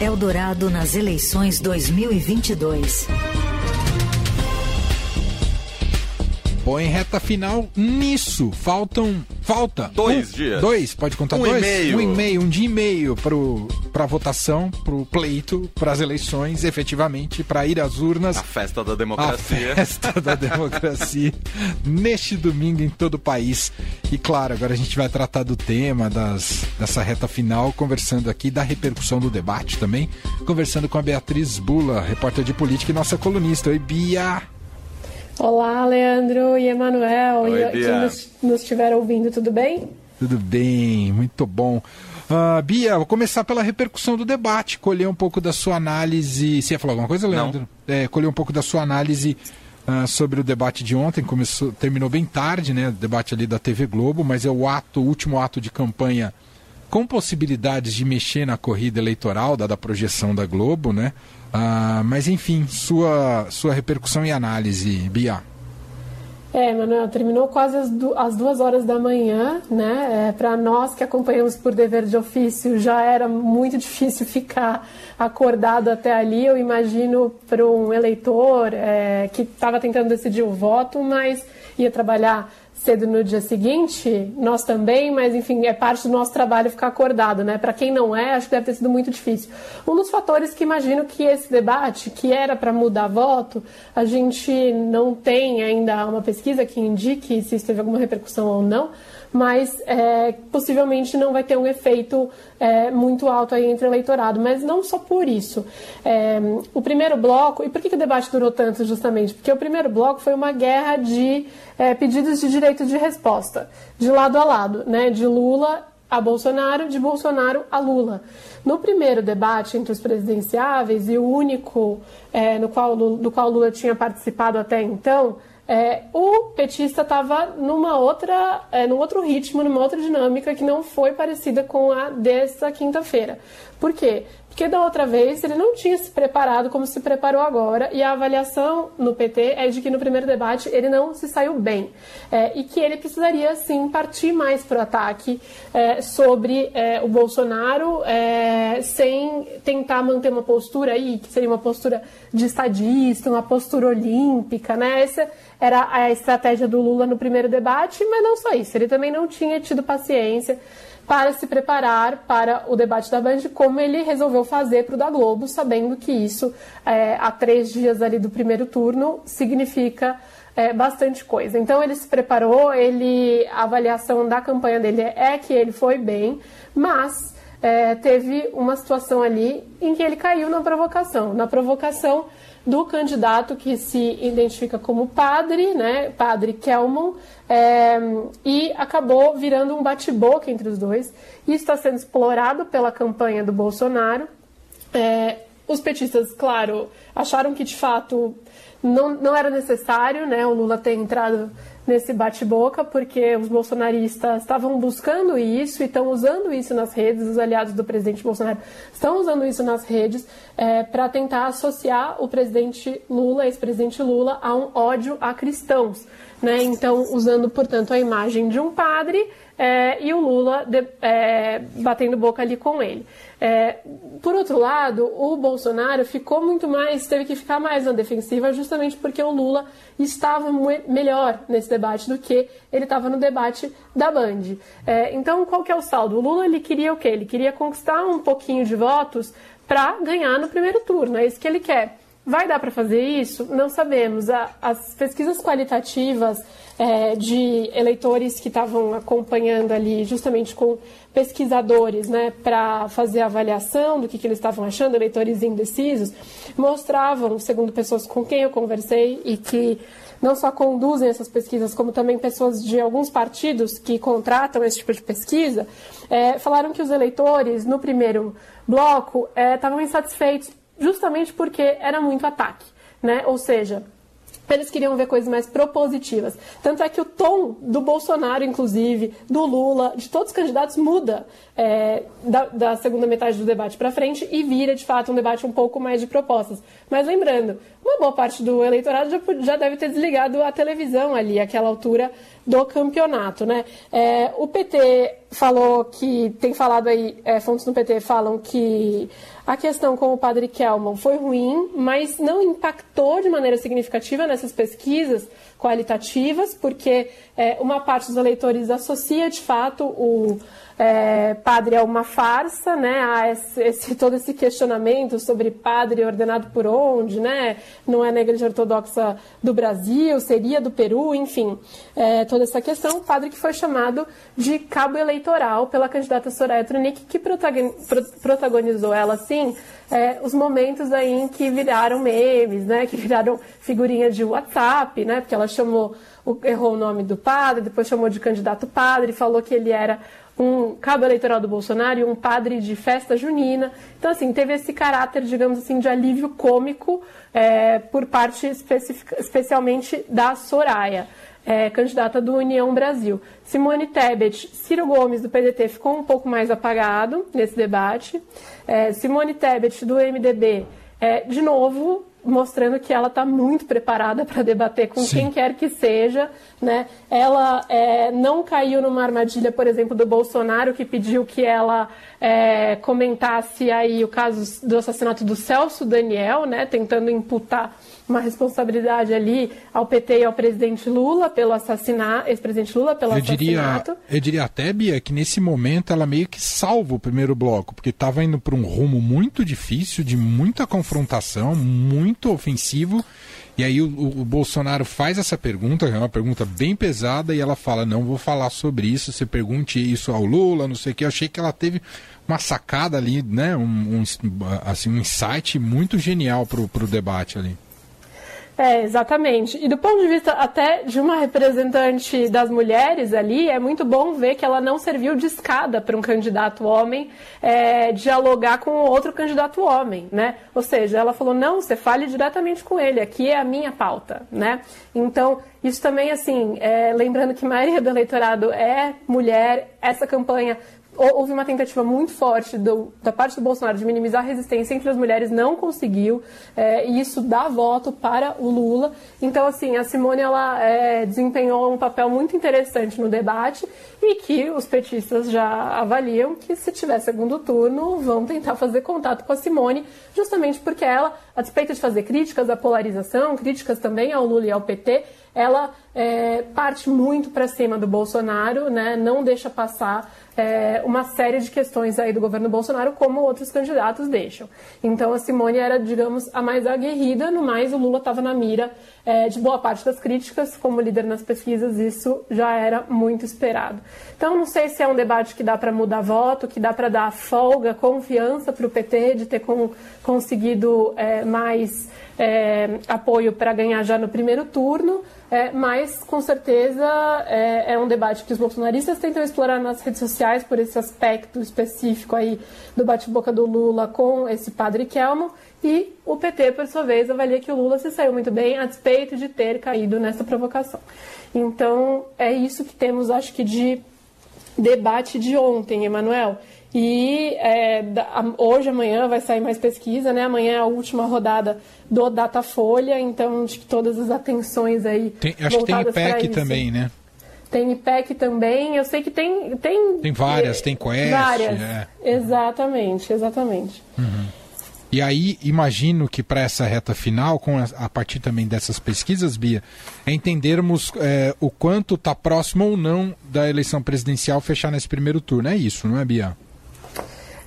Eldorado nas eleições 2022. Em reta final, nisso, faltam. Falta. Dois um, dias. Dois, pode contar um dois? E meio. Um e meio, um dia e meio para a votação, para o pleito, para as eleições, efetivamente, para ir às urnas. A festa da democracia. A festa da democracia. neste domingo em todo o país. E claro, agora a gente vai tratar do tema das, dessa reta final, conversando aqui da repercussão do debate também. Conversando com a Beatriz Bula, repórter de política e nossa colunista. Oi, Bia! Olá, Leandro e Emanuel, Oi, e que nos, nos estiveram ouvindo, tudo bem? Tudo bem, muito bom. Uh, Bia, vou começar pela repercussão do debate, colher um pouco da sua análise. Você ia falar alguma coisa, Leandro? É, colher um pouco da sua análise uh, sobre o debate de ontem. Começou, terminou bem tarde, né? O debate ali da TV Globo, mas é o ato, o último ato de campanha com possibilidades de mexer na corrida eleitoral, dada a projeção da Globo, né? Ah, mas enfim, sua, sua repercussão e análise, Bia. É, Manuel, terminou quase as, du as duas horas da manhã, né? É, Para nós que acompanhamos por dever de ofício, já era muito difícil ficar acordado até ali. Eu imagino para um eleitor é, que estava tentando decidir o voto, mas ia trabalhar cedo no dia seguinte, nós também, mas enfim, é parte do nosso trabalho ficar acordado, né? Para quem não é, acho que deve ter sido muito difícil. Um dos fatores que imagino que esse debate, que era para mudar voto, a gente não tem ainda uma pesquisa que indique se isso teve alguma repercussão ou não, mas é, possivelmente não vai ter um efeito é, muito alto aí entre o eleitorado. Mas não só por isso. É, o primeiro bloco, e por que, que, o debate durou tanto justamente? Porque o primeiro bloco foi uma guerra de é, pedidos de direito de resposta, de lado a lado, né? de Lula a Bolsonaro, de Bolsonaro a Lula. No primeiro debate entre os presidenciáveis, e o único é, no qual, do qual Lula tinha participado até então, é, o petista estava numa outra, é, num outro ritmo, numa outra dinâmica que não foi parecida com a dessa quinta-feira. Por quê? Porque da outra vez ele não tinha se preparado como se preparou agora, e a avaliação no PT é de que no primeiro debate ele não se saiu bem. É, e que ele precisaria sim partir mais para o ataque é, sobre é, o Bolsonaro, é, sem tentar manter uma postura aí, que seria uma postura de estadista, uma postura olímpica, né? Essa era a estratégia do Lula no primeiro debate, mas não só isso, ele também não tinha tido paciência para se preparar para o debate da Band, como ele resolveu fazer para o da Globo, sabendo que isso, é, há três dias ali do primeiro turno, significa é, bastante coisa. Então ele se preparou, ele, a avaliação da campanha dele é que ele foi bem, mas é, teve uma situação ali em que ele caiu na provocação. Na provocação do candidato que se identifica como padre, né, padre Kelman, é, e acabou virando um bate-boca entre os dois. Isso está sendo explorado pela campanha do Bolsonaro. É, os petistas, claro, acharam que de fato não, não era necessário né, o Lula ter entrado nesse bate-boca, porque os bolsonaristas estavam buscando isso e estão usando isso nas redes, os aliados do presidente Bolsonaro estão usando isso nas redes é, para tentar associar o presidente Lula, ex-presidente Lula, a um ódio a cristãos. Né? Então, usando, portanto, a imagem de um padre é, e o Lula de, é, batendo boca ali com ele. É, por outro lado, o Bolsonaro ficou muito mais, teve que ficar mais na defensiva, justamente porque o Lula estava melhor nesse debate do que ele estava no debate da Band. É, então, qual que é o saldo? O Lula ele queria o quê? Ele queria conquistar um pouquinho de votos para ganhar no primeiro turno. É isso que ele quer. Vai dar para fazer isso? Não sabemos. as pesquisas qualitativas é, de eleitores que estavam acompanhando ali, justamente com pesquisadores, né, para fazer a avaliação do que, que eles estavam achando, eleitores indecisos, mostravam, segundo pessoas com quem eu conversei e que não só conduzem essas pesquisas, como também pessoas de alguns partidos que contratam esse tipo de pesquisa, é, falaram que os eleitores, no primeiro bloco, é, estavam insatisfeitos justamente porque era muito ataque, né? Ou seja, eles queriam ver coisas mais propositivas. Tanto é que o tom do Bolsonaro, inclusive, do Lula, de todos os candidatos, muda é, da, da, segunda metade do debate para frente e vira, de fato, um debate um pouco mais de propostas. Mas lembrando, uma boa parte do eleitorado já, já deve ter desligado a televisão ali, àquela altura do campeonato. Né? É, o PT falou que, tem falado aí, é, fontes no PT falam que a questão com o padre Kelman foi ruim, mas não impactou de maneira significativa nessas pesquisas qualitativas, porque é, uma parte dos eleitores associa de fato o é, padre é uma farsa, né? Há esse, esse, todo esse questionamento sobre padre ordenado por onde, né? Não é na Igreja Ortodoxa do Brasil, seria do Peru, enfim, é, toda essa questão. O padre que foi chamado de cabo eleitoral pela candidata Soraya Tronic, que protagonizou ela, assim, é, os momentos aí em que viraram memes, né? Que viraram figurinha de WhatsApp, né? Porque ela chamou, errou o nome do padre, depois chamou de candidato padre, falou que ele era um cabo eleitoral do Bolsonaro e um padre de festa junina. Então, assim, teve esse caráter, digamos assim, de alívio cômico é, por parte especialmente da Soraya, é, candidata do União Brasil. Simone Tebet, Ciro Gomes do PDT ficou um pouco mais apagado nesse debate. É, Simone Tebet do MDB, é, de novo, mostrando que ela está muito preparada para debater com Sim. quem quer que seja. Né? Ela é, não caiu numa armadilha, por exemplo, do Bolsonaro, que pediu que ela é, comentasse aí o caso do assassinato do Celso Daniel, né? tentando imputar uma responsabilidade ali ao PT e ao presidente Lula pelo assassinato, ex-presidente Lula pelo eu assassinato. Diria, eu diria até, Bia, que nesse momento ela meio que salva o primeiro bloco, porque estava indo para um rumo muito difícil, de muita confrontação, muito ofensivo. E aí o, o, Bolsonaro faz essa pergunta, é uma pergunta bem pesada, e ela fala, não vou falar sobre isso, você pergunte isso ao Lula, não sei o que. Eu achei que ela teve uma sacada ali, né? Um, um assim, um insight muito genial para o debate ali. É, exatamente. E do ponto de vista até de uma representante das mulheres ali, é muito bom ver que ela não serviu de escada para um candidato homem é, dialogar com outro candidato homem, né? Ou seja, ela falou, não, você fale diretamente com ele, aqui é a minha pauta, né? Então, isso também, assim, é, lembrando que a maioria do eleitorado é mulher, essa campanha houve uma tentativa muito forte do, da parte do Bolsonaro de minimizar a resistência entre as mulheres, não conseguiu, é, e isso dá voto para o Lula. Então, assim, a Simone ela é, desempenhou um papel muito interessante no debate e que os petistas já avaliam que se tiver segundo turno vão tentar fazer contato com a Simone, justamente porque ela, a despeito de fazer críticas à polarização, críticas também ao Lula e ao PT, ela é, parte muito para cima do Bolsonaro, né, não deixa passar é, uma série de questões aí do governo Bolsonaro, como outros candidatos deixam. Então a Simone era, digamos, a mais aguerrida, no mais o Lula estava na mira é, de boa parte das críticas, como líder nas pesquisas, isso já era muito esperado. Então não sei se é um debate que dá para mudar voto, que dá para dar folga, confiança para o PT de ter com, conseguido é, mais é, apoio para ganhar já no primeiro turno, é, mas com certeza é, é, um debate que os bolsonaristas tentam explorar nas redes sociais por esse aspecto específico aí do bate-boca do Lula com esse padre Kelmo e o PT, por sua vez, avalia que o Lula se saiu muito bem a despeito de ter caído nessa provocação. Então é isso que temos, acho que, de debate de ontem, Emanuel. E é, hoje, amanhã, vai sair mais pesquisa, né? Amanhã é a última rodada do Datafolha, então acho que todas as atenções aí. Tem, acho que tem IPEC também, né? Tem IPEC também, eu sei que tem. Tem, tem várias, tem Quest. Várias. É. Exatamente, exatamente. Uhum. E aí, imagino que para essa reta final, com a, a, partir também dessas pesquisas, Bia, é entendermos é, o quanto está próximo ou não da eleição presidencial fechar nesse primeiro turno. É isso, não é, Bia?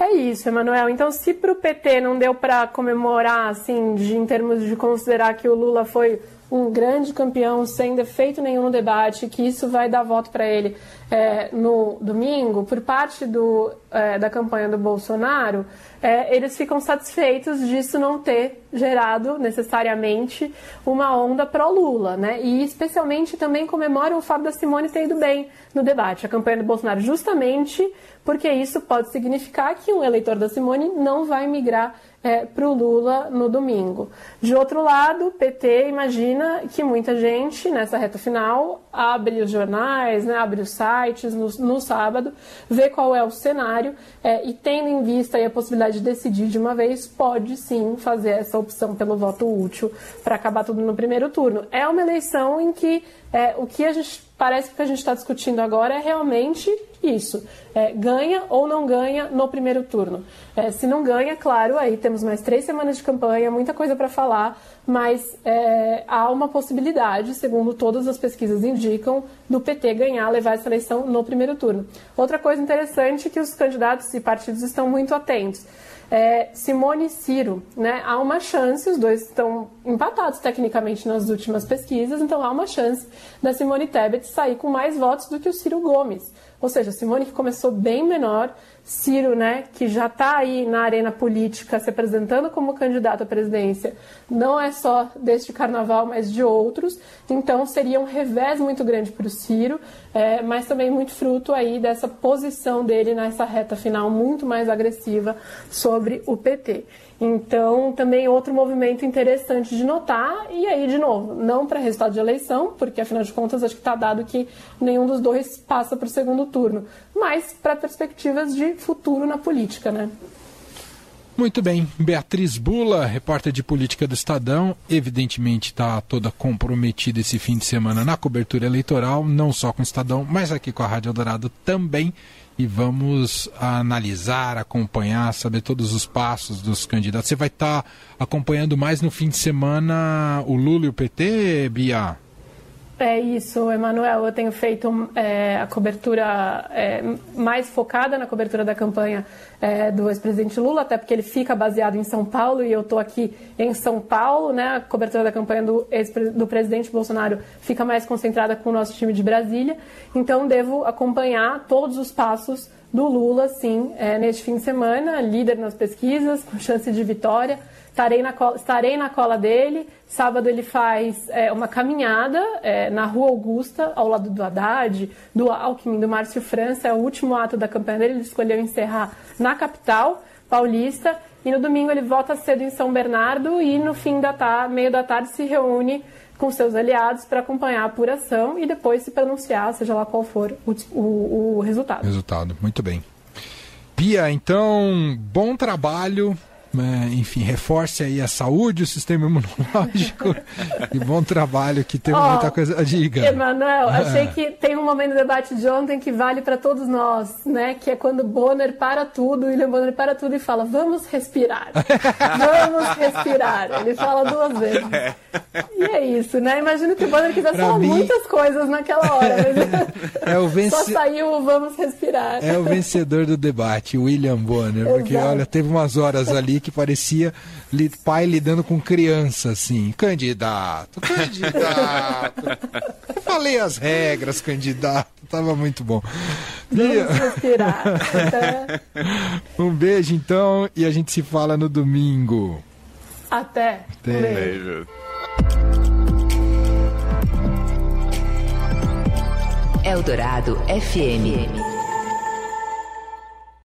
É isso, Emanuel. Então, se para o PT não deu para comemorar, assim, de, em termos de considerar que o Lula foi um grande campeão sem defeito nenhum no debate, que isso vai dar voto para ele é, no domingo, por parte do, é, da campanha do Bolsonaro, é, eles ficam satisfeitos disso não ter gerado necessariamente uma onda pró-Lula, né? E especialmente também comemoram o fato da Simone ter ido bem no debate, a campanha do Bolsonaro, justamente porque isso pode significar que um eleitor da Simone não vai migrar é, para o Lula no domingo. De outro lado, PT imagina que muita gente, nessa reta final, abre os jornais, né, abre os sites no, no sábado, vê qual é o cenário é, e, tendo em vista a possibilidade de decidir de uma vez, pode sim fazer essa opção pelo voto útil para acabar tudo no primeiro turno. É uma eleição em que é, o que a gente parece que a gente está discutindo agora é realmente isso. É, ganha ou não ganha no primeiro turno. É, se não ganha, claro, aí temos mais três semanas de campanha, muita coisa para falar, mas é, há uma possibilidade, segundo todas as pesquisas indicam, do PT ganhar, levar essa eleição no primeiro turno. Outra coisa interessante é que os candidatos e partidos estão muito atentos é, Simone e Ciro, né? Há uma chance, os dois estão empatados tecnicamente nas últimas pesquisas, então há uma chance da Simone Tebet sair com mais votos do que o Ciro Gomes. Ou seja, Simone que começou bem menor, Ciro, né, que já está aí na arena política se apresentando como candidato à presidência, não é só deste carnaval, mas de outros. Então seria um revés muito grande para o Ciro, é, mas também muito fruto aí dessa posição dele nessa reta final muito mais agressiva sobre o PT. Então, também outro movimento interessante de notar, e aí, de novo, não para resultado de eleição, porque afinal de contas acho que está dado que nenhum dos dois passa para o segundo turno, mas para perspectivas de futuro na política, né? Muito bem. Beatriz Bula, repórter de política do Estadão, evidentemente está toda comprometida esse fim de semana na cobertura eleitoral, não só com o Estadão, mas aqui com a Rádio Eldorado também e vamos analisar, acompanhar, saber todos os passos dos candidatos. Você vai estar tá acompanhando mais no fim de semana o Lula e o PT, Bia? É isso, Emanuel. Eu tenho feito é, a cobertura é, mais focada na cobertura da campanha é, do ex-presidente Lula, até porque ele fica baseado em São Paulo e eu estou aqui em São Paulo. Né? A cobertura da campanha do, do presidente Bolsonaro fica mais concentrada com o nosso time de Brasília. Então, devo acompanhar todos os passos do Lula, sim, é, neste fim de semana, líder nas pesquisas, com chance de vitória estarei na cola, estarei na cola dele. Sábado ele faz é, uma caminhada é, na Rua Augusta, ao lado do Haddad, do Alckmin, do Márcio França. É o último ato da campanha dele. Ele escolheu encerrar na capital paulista. E no domingo ele volta cedo em São Bernardo e no fim da tarde, meio da tarde, se reúne com seus aliados para acompanhar a apuração e depois se pronunciar, seja lá qual for o, o, o resultado. Resultado, muito bem. Pia, então, bom trabalho enfim, reforce aí a saúde, o sistema imunológico e bom trabalho que tem oh, muita coisa. Diga. Emanuel, é. achei que tem um momento do debate de ontem que vale para todos nós, né? Que é quando Bonner para tudo, William Bonner para tudo e fala: vamos respirar. vamos respirar. Ele fala duas vezes. E é isso, né? Imagino que o Bonner quisesse falar mim... muitas coisas naquela hora, é o vence... só saiu o vamos respirar. É o vencedor do debate, William Bonner, porque olha, teve umas horas ali que parecia pai lidando com criança, assim. Candidato, candidato. Eu falei as regras, candidato. Tava muito bom. um beijo, então, e a gente se fala no domingo. Até. Até. Beijo. Eldorado FM.